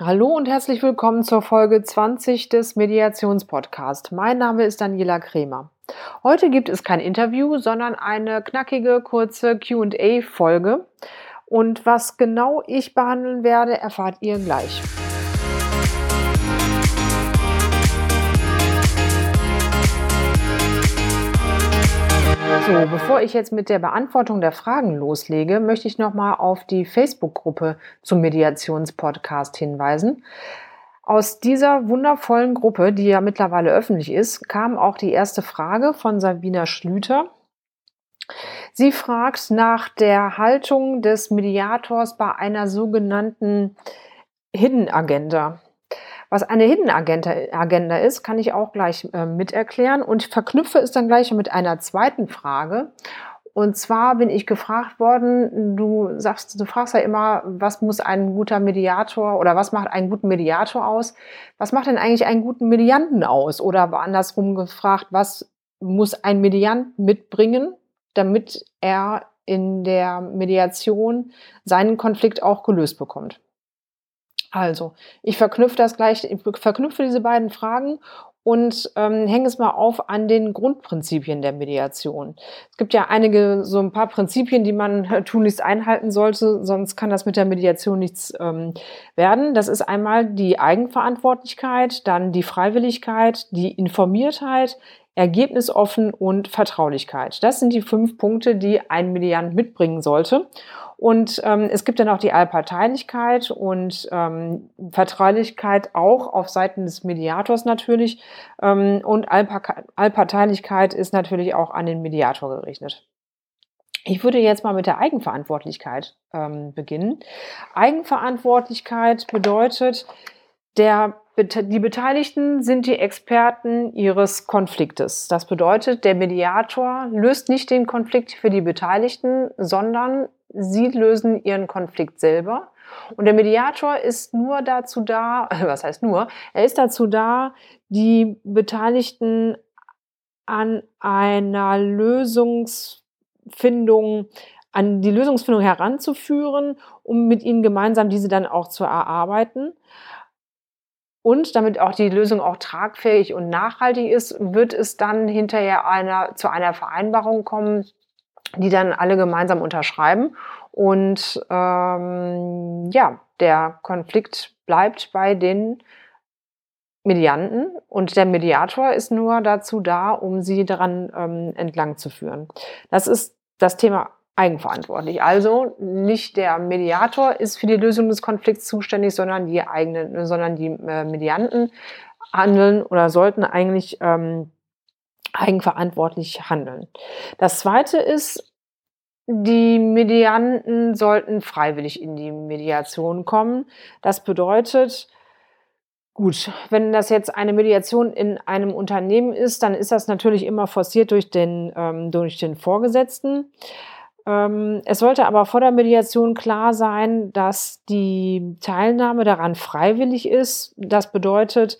Hallo und herzlich willkommen zur Folge 20 des Mediationspodcasts. Mein Name ist Daniela Kremer. Heute gibt es kein Interview, sondern eine knackige, kurze QA-Folge. Und was genau ich behandeln werde, erfahrt ihr gleich. So, bevor ich jetzt mit der Beantwortung der Fragen loslege, möchte ich nochmal auf die Facebook-Gruppe zum Mediationspodcast hinweisen. Aus dieser wundervollen Gruppe, die ja mittlerweile öffentlich ist, kam auch die erste Frage von Sabina Schlüter. Sie fragt nach der Haltung des Mediators bei einer sogenannten Hidden Agenda. Was eine Hidden Agenda, Agenda ist, kann ich auch gleich äh, mit erklären und verknüpfe es dann gleich mit einer zweiten Frage. Und zwar bin ich gefragt worden, du sagst, du fragst ja immer, was muss ein guter Mediator oder was macht einen guten Mediator aus? Was macht denn eigentlich einen guten Medianten aus? Oder andersrum gefragt, was muss ein Mediant mitbringen, damit er in der Mediation seinen Konflikt auch gelöst bekommt? Also, ich verknüpfe das gleich, ich verknüpfe diese beiden Fragen und ähm, hänge es mal auf an den Grundprinzipien der Mediation. Es gibt ja einige, so ein paar Prinzipien, die man tunlichst einhalten sollte, sonst kann das mit der Mediation nichts ähm, werden. Das ist einmal die Eigenverantwortlichkeit, dann die Freiwilligkeit, die Informiertheit, ergebnisoffen und Vertraulichkeit. Das sind die fünf Punkte, die ein Mediant mitbringen sollte. Und ähm, es gibt dann auch die Allparteilichkeit und ähm, Vertraulichkeit auch auf Seiten des Mediators natürlich. Ähm, und Allpa Allparteilichkeit ist natürlich auch an den Mediator gerichtet. Ich würde jetzt mal mit der Eigenverantwortlichkeit ähm, beginnen. Eigenverantwortlichkeit bedeutet, der, die Beteiligten sind die Experten ihres Konfliktes. Das bedeutet, der Mediator löst nicht den Konflikt für die Beteiligten, sondern sie lösen ihren Konflikt selber. Und der Mediator ist nur dazu da, was heißt nur, er ist dazu da, die Beteiligten an einer Lösungsfindung, an die Lösungsfindung heranzuführen, um mit ihnen gemeinsam diese dann auch zu erarbeiten. Und damit auch die Lösung auch tragfähig und nachhaltig ist, wird es dann hinterher einer, zu einer Vereinbarung kommen, die dann alle gemeinsam unterschreiben. Und ähm, ja, der Konflikt bleibt bei den Medianten und der Mediator ist nur dazu da, um sie daran ähm, entlang zu führen. Das ist das Thema eigenverantwortlich. Also nicht der Mediator ist für die Lösung des Konflikts zuständig, sondern die eigenen, sondern die äh, Medianten handeln oder sollten eigentlich ähm, eigenverantwortlich handeln. Das zweite ist, die Medianten sollten freiwillig in die Mediation kommen. Das bedeutet, Gut, wenn das jetzt eine Mediation in einem Unternehmen ist, dann ist das natürlich immer forciert durch den, ähm, durch den Vorgesetzten. Ähm, es sollte aber vor der Mediation klar sein, dass die Teilnahme daran freiwillig ist. Das bedeutet,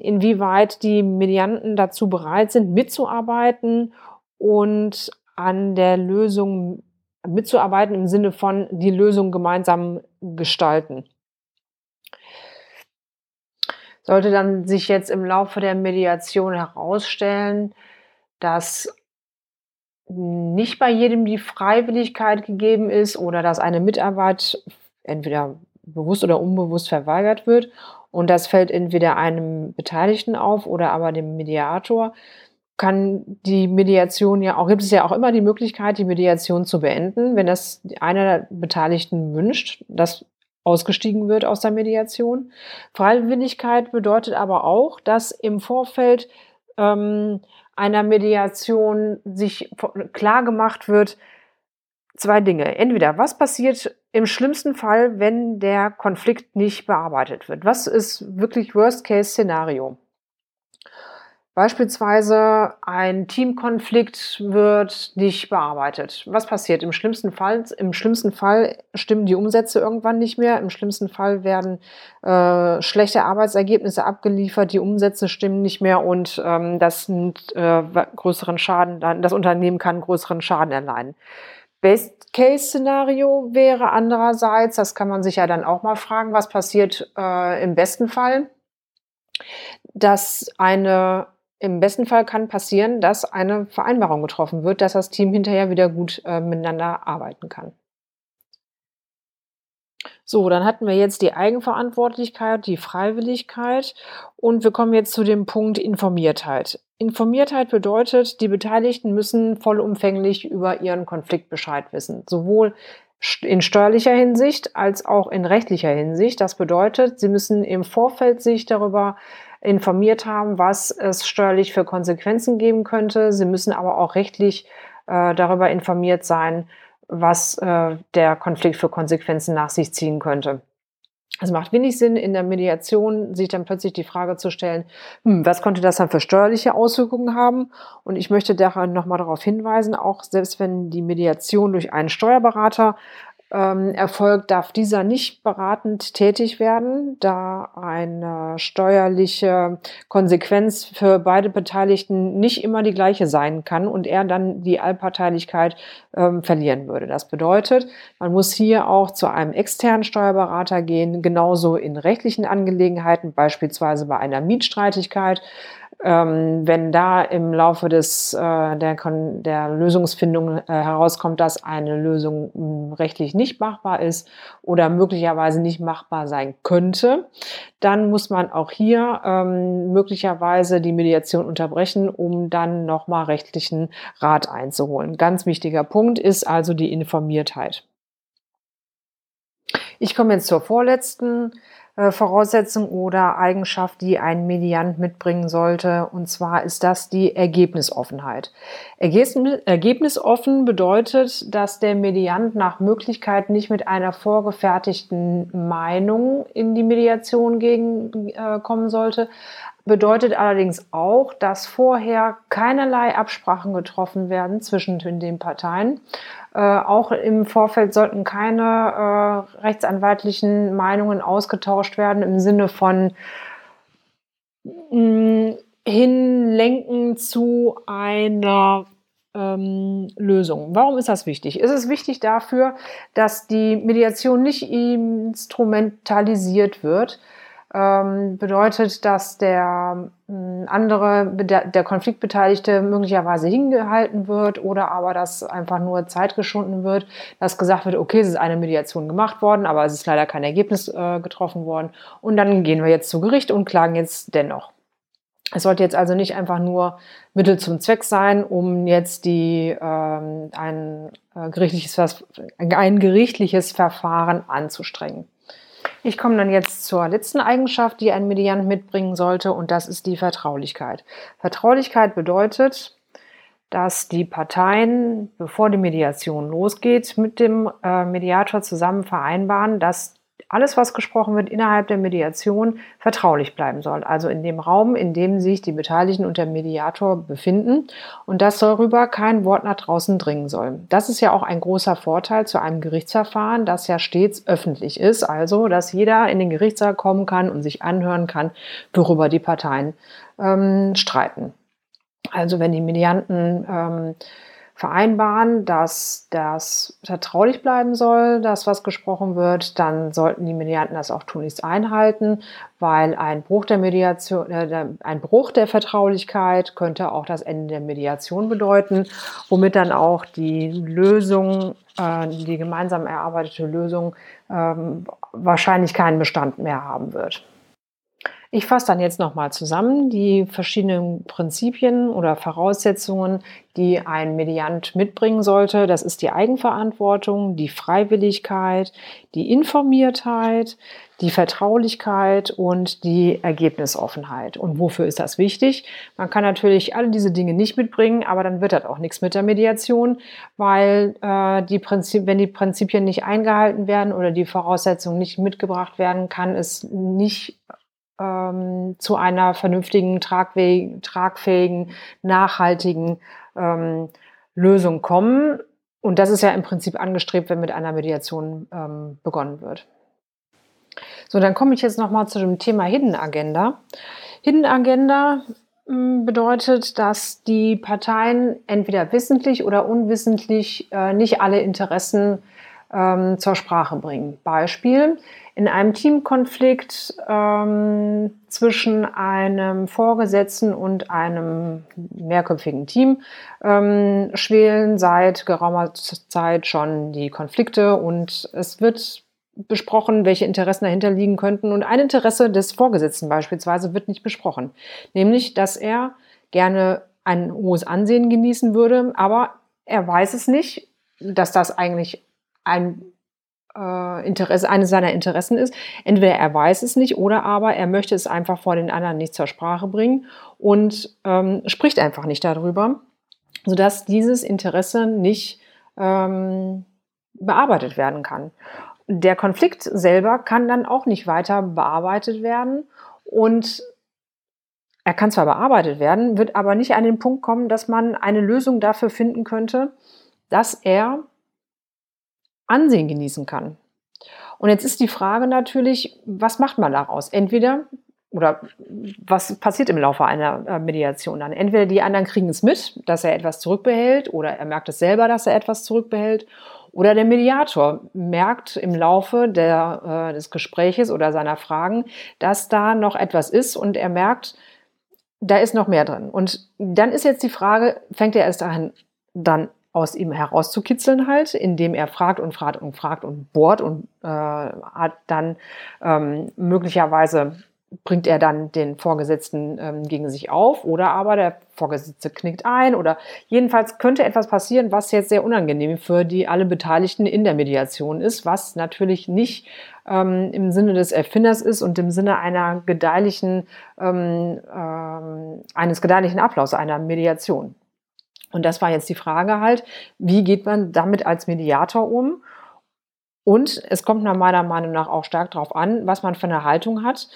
inwieweit die Medianten dazu bereit sind, mitzuarbeiten und an der Lösung mitzuarbeiten im Sinne von die Lösung gemeinsam gestalten. Sollte dann sich jetzt im Laufe der Mediation herausstellen, dass nicht bei jedem die Freiwilligkeit gegeben ist oder dass eine Mitarbeit entweder bewusst oder unbewusst verweigert wird und das fällt entweder einem Beteiligten auf oder aber dem Mediator, kann die Mediation ja auch, gibt es ja auch immer die Möglichkeit, die Mediation zu beenden, wenn das einer der Beteiligten wünscht, dass ausgestiegen wird aus der Mediation. Freiwilligkeit bedeutet aber auch, dass im Vorfeld ähm, einer Mediation sich klar gemacht wird, zwei Dinge. Entweder, was passiert im schlimmsten Fall, wenn der Konflikt nicht bearbeitet wird? Was ist wirklich Worst-Case-Szenario? Beispielsweise ein Teamkonflikt wird nicht bearbeitet. Was passiert? Im schlimmsten Fall, im schlimmsten Fall stimmen die Umsätze irgendwann nicht mehr. Im schlimmsten Fall werden äh, schlechte Arbeitsergebnisse abgeliefert, die Umsätze stimmen nicht mehr und ähm, das sind äh, größeren Schaden, das Unternehmen kann größeren Schaden erleiden. Best-Case-Szenario wäre andererseits, das kann man sich ja dann auch mal fragen, was passiert äh, im besten Fall, dass eine im besten Fall kann passieren, dass eine Vereinbarung getroffen wird, dass das Team hinterher wieder gut äh, miteinander arbeiten kann. So, dann hatten wir jetzt die Eigenverantwortlichkeit, die Freiwilligkeit und wir kommen jetzt zu dem Punkt Informiertheit. Informiertheit bedeutet, die Beteiligten müssen vollumfänglich über ihren Konflikt Bescheid wissen, sowohl in steuerlicher Hinsicht als auch in rechtlicher Hinsicht. Das bedeutet, sie müssen im Vorfeld sich darüber informiert haben, was es steuerlich für Konsequenzen geben könnte. Sie müssen aber auch rechtlich äh, darüber informiert sein, was äh, der Konflikt für Konsequenzen nach sich ziehen könnte. Es macht wenig Sinn, in der Mediation sich dann plötzlich die Frage zu stellen, hm, was könnte das dann für steuerliche Auswirkungen haben? Und ich möchte daran nochmal darauf hinweisen, auch selbst wenn die Mediation durch einen Steuerberater ähm, erfolgt, darf dieser nicht beratend tätig werden, da eine steuerliche Konsequenz für beide Beteiligten nicht immer die gleiche sein kann und er dann die Allparteilichkeit ähm, verlieren würde. Das bedeutet, man muss hier auch zu einem externen Steuerberater gehen, genauso in rechtlichen Angelegenheiten, beispielsweise bei einer Mietstreitigkeit ähm, wenn da im Laufe des, äh, der, der Lösungsfindung äh, herauskommt, dass eine Lösung hm, rechtlich nicht machbar ist oder möglicherweise nicht machbar sein könnte, dann muss man auch hier ähm, möglicherweise die Mediation unterbrechen, um dann nochmal rechtlichen Rat einzuholen. Ganz wichtiger Punkt ist also die Informiertheit. Ich komme jetzt zur vorletzten Voraussetzung oder Eigenschaft, die ein Mediant mitbringen sollte. Und zwar ist das die Ergebnisoffenheit. Ergebnisoffen bedeutet, dass der Mediant nach Möglichkeit nicht mit einer vorgefertigten Meinung in die Mediation gegen, äh, kommen sollte. Bedeutet allerdings auch, dass vorher keinerlei Absprachen getroffen werden zwischen den Parteien äh, auch im Vorfeld sollten keine äh, rechtsanwaltlichen Meinungen ausgetauscht werden im Sinne von mh, mm, hinlenken zu einer ähm, Lösung. Warum ist das wichtig? Ist es wichtig dafür, dass die Mediation nicht instrumentalisiert wird, ähm, bedeutet, dass der äh, andere, der, der Konfliktbeteiligte möglicherweise hingehalten wird oder aber dass einfach nur Zeit geschunden wird, dass gesagt wird, okay, es ist eine Mediation gemacht worden, aber es ist leider kein Ergebnis äh, getroffen worden und dann gehen wir jetzt zu Gericht und klagen jetzt dennoch. Es sollte jetzt also nicht einfach nur Mittel zum Zweck sein, um jetzt die, ähm, ein, äh, gerichtliches, ein gerichtliches Verfahren anzustrengen. Ich komme dann jetzt zur letzten Eigenschaft, die ein Mediant mitbringen sollte, und das ist die Vertraulichkeit. Vertraulichkeit bedeutet, dass die Parteien, bevor die Mediation losgeht, mit dem äh, Mediator zusammen vereinbaren, dass alles, was gesprochen wird innerhalb der Mediation, vertraulich bleiben soll. Also in dem Raum, in dem sich die Beteiligten und der Mediator befinden und dass darüber kein Wort nach draußen dringen soll. Das ist ja auch ein großer Vorteil zu einem Gerichtsverfahren, das ja stets öffentlich ist. Also, dass jeder in den Gerichtssaal kommen kann und sich anhören kann, worüber die Parteien ähm, streiten. Also wenn die Medianten ähm, vereinbaren, dass das vertraulich bleiben soll, das was gesprochen wird, dann sollten die Medianten das auch tunlichst einhalten, weil ein Bruch der Mediation, äh, ein Bruch der Vertraulichkeit könnte auch das Ende der Mediation bedeuten, womit dann auch die Lösung, äh, die gemeinsam erarbeitete Lösung ähm, wahrscheinlich keinen Bestand mehr haben wird. Ich fasse dann jetzt nochmal zusammen die verschiedenen Prinzipien oder Voraussetzungen, die ein Mediant mitbringen sollte. Das ist die Eigenverantwortung, die Freiwilligkeit, die Informiertheit, die Vertraulichkeit und die Ergebnisoffenheit. Und wofür ist das wichtig? Man kann natürlich alle diese Dinge nicht mitbringen, aber dann wird das auch nichts mit der Mediation, weil äh, die Prinzip, wenn die Prinzipien nicht eingehalten werden oder die Voraussetzungen nicht mitgebracht werden, kann es nicht ähm, zu einer vernünftigen, tragfähigen, nachhaltigen ähm, Lösung kommen. Und das ist ja im Prinzip angestrebt, wenn mit einer Mediation ähm, begonnen wird. So, dann komme ich jetzt nochmal zu dem Thema Hidden Agenda. Hidden Agenda hm, bedeutet, dass die Parteien entweder wissentlich oder unwissentlich äh, nicht alle Interessen ähm, zur Sprache bringen. Beispiel, in einem Teamkonflikt ähm, zwischen einem Vorgesetzten und einem mehrköpfigen Team ähm, schwelen seit geraumer Zeit schon die Konflikte und es wird besprochen, welche Interessen dahinter liegen könnten. Und ein Interesse des Vorgesetzten beispielsweise wird nicht besprochen, nämlich, dass er gerne ein hohes Ansehen genießen würde, aber er weiß es nicht, dass das eigentlich ein äh, Interesse, eines seiner Interessen ist. Entweder er weiß es nicht oder aber er möchte es einfach vor den anderen nicht zur Sprache bringen und ähm, spricht einfach nicht darüber, sodass dieses Interesse nicht ähm, bearbeitet werden kann. Der Konflikt selber kann dann auch nicht weiter bearbeitet werden und er kann zwar bearbeitet werden, wird aber nicht an den Punkt kommen, dass man eine Lösung dafür finden könnte, dass er Ansehen genießen kann. Und jetzt ist die Frage natürlich, was macht man daraus? Entweder, oder was passiert im Laufe einer äh, Mediation dann? Entweder die anderen kriegen es mit, dass er etwas zurückbehält, oder er merkt es selber, dass er etwas zurückbehält, oder der Mediator merkt im Laufe der, äh, des Gespräches oder seiner Fragen, dass da noch etwas ist und er merkt, da ist noch mehr drin. Und dann ist jetzt die Frage, fängt er erst an, dann aus ihm herauszukitzeln halt, indem er fragt und fragt und fragt und bohrt und äh, hat dann ähm, möglicherweise bringt er dann den Vorgesetzten ähm, gegen sich auf oder aber der Vorgesetzte knickt ein oder jedenfalls könnte etwas passieren, was jetzt sehr unangenehm für die alle Beteiligten in der Mediation ist, was natürlich nicht ähm, im Sinne des Erfinders ist und im Sinne einer gedeihlichen, ähm, ähm, eines gedeihlichen Ablaufs einer Mediation. Und das war jetzt die Frage halt, wie geht man damit als Mediator um? Und es kommt nach meiner Meinung nach auch stark darauf an, was man für eine Haltung hat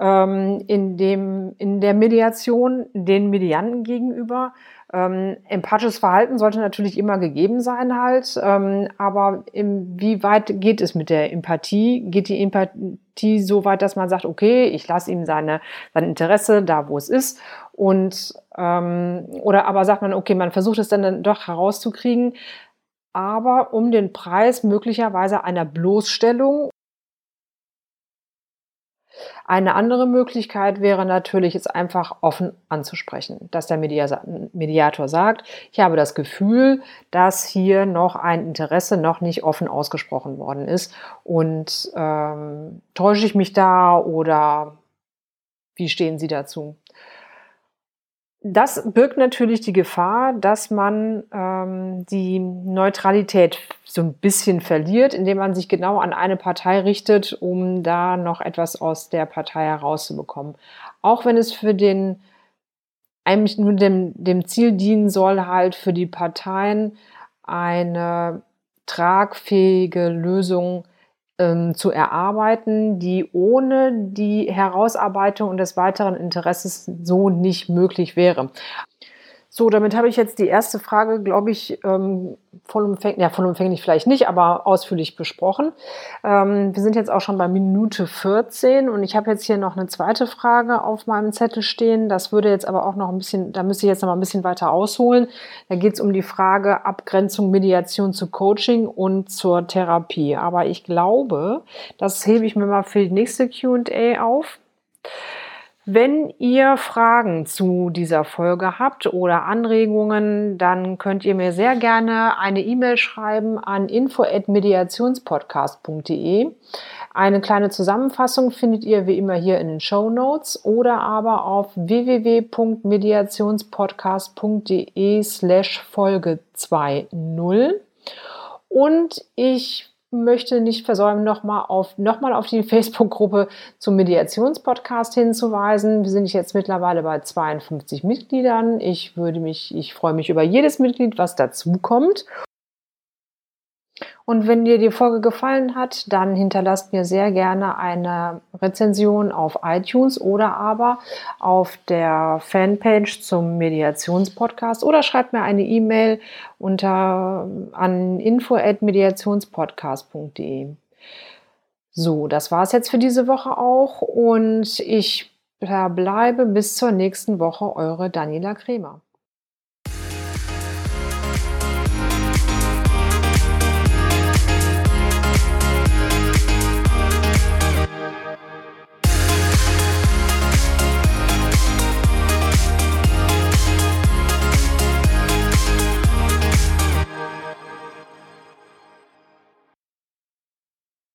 ähm, in, dem, in der Mediation den Medianten gegenüber. Ähm, empathisches Verhalten sollte natürlich immer gegeben sein halt, ähm, aber wie weit geht es mit der Empathie? Geht die Empathie so weit, dass man sagt, okay, ich lasse ihm seine, sein Interesse da, wo es ist und ähm, oder aber sagt man, okay, man versucht es dann, doch herauszukriegen, aber um den Preis möglicherweise einer Bloßstellung eine andere Möglichkeit wäre natürlich, es einfach offen anzusprechen, dass der Mediator sagt, ich habe das Gefühl, dass hier noch ein Interesse noch nicht offen ausgesprochen worden ist und ähm, täusche ich mich da oder wie stehen Sie dazu? Das birgt natürlich die Gefahr, dass man ähm, die Neutralität so ein bisschen verliert, indem man sich genau an eine Partei richtet, um da noch etwas aus der Partei herauszubekommen. Auch wenn es für den eigentlich nur dem, dem Ziel dienen soll, halt für die Parteien eine tragfähige Lösung ähm, zu erarbeiten, die ohne die Herausarbeitung des weiteren Interesses so nicht möglich wäre. So, damit habe ich jetzt die erste Frage, glaube ich, ähm, vollumfänglich, ja, vollumfänglich vielleicht nicht, aber ausführlich besprochen. Ähm, wir sind jetzt auch schon bei Minute 14 und ich habe jetzt hier noch eine zweite Frage auf meinem Zettel stehen. Das würde jetzt aber auch noch ein bisschen, da müsste ich jetzt noch mal ein bisschen weiter ausholen. Da geht es um die Frage Abgrenzung Mediation zu Coaching und zur Therapie. Aber ich glaube, das hebe ich mir mal für die nächste Q&A auf. Wenn ihr Fragen zu dieser Folge habt oder Anregungen, dann könnt ihr mir sehr gerne eine E-Mail schreiben an info@mediationspodcast.de. Eine kleine Zusammenfassung findet ihr wie immer hier in den Show Notes oder aber auf www.mediationspodcast.de slash Folge 2.0. Und ich möchte nicht versäumen, nochmal auf, noch auf die Facebook-Gruppe zum Mediationspodcast hinzuweisen. Wir sind jetzt mittlerweile bei 52 Mitgliedern. Ich würde mich, ich freue mich über jedes Mitglied, was dazukommt. Und wenn dir die Folge gefallen hat, dann hinterlasst mir sehr gerne eine Rezension auf iTunes oder aber auf der Fanpage zum Mediationspodcast oder schreibt mir eine E-Mail unter an info@mediationspodcast.de. So, das war es jetzt für diese Woche auch und ich verbleibe bis zur nächsten Woche eure Daniela Kremer.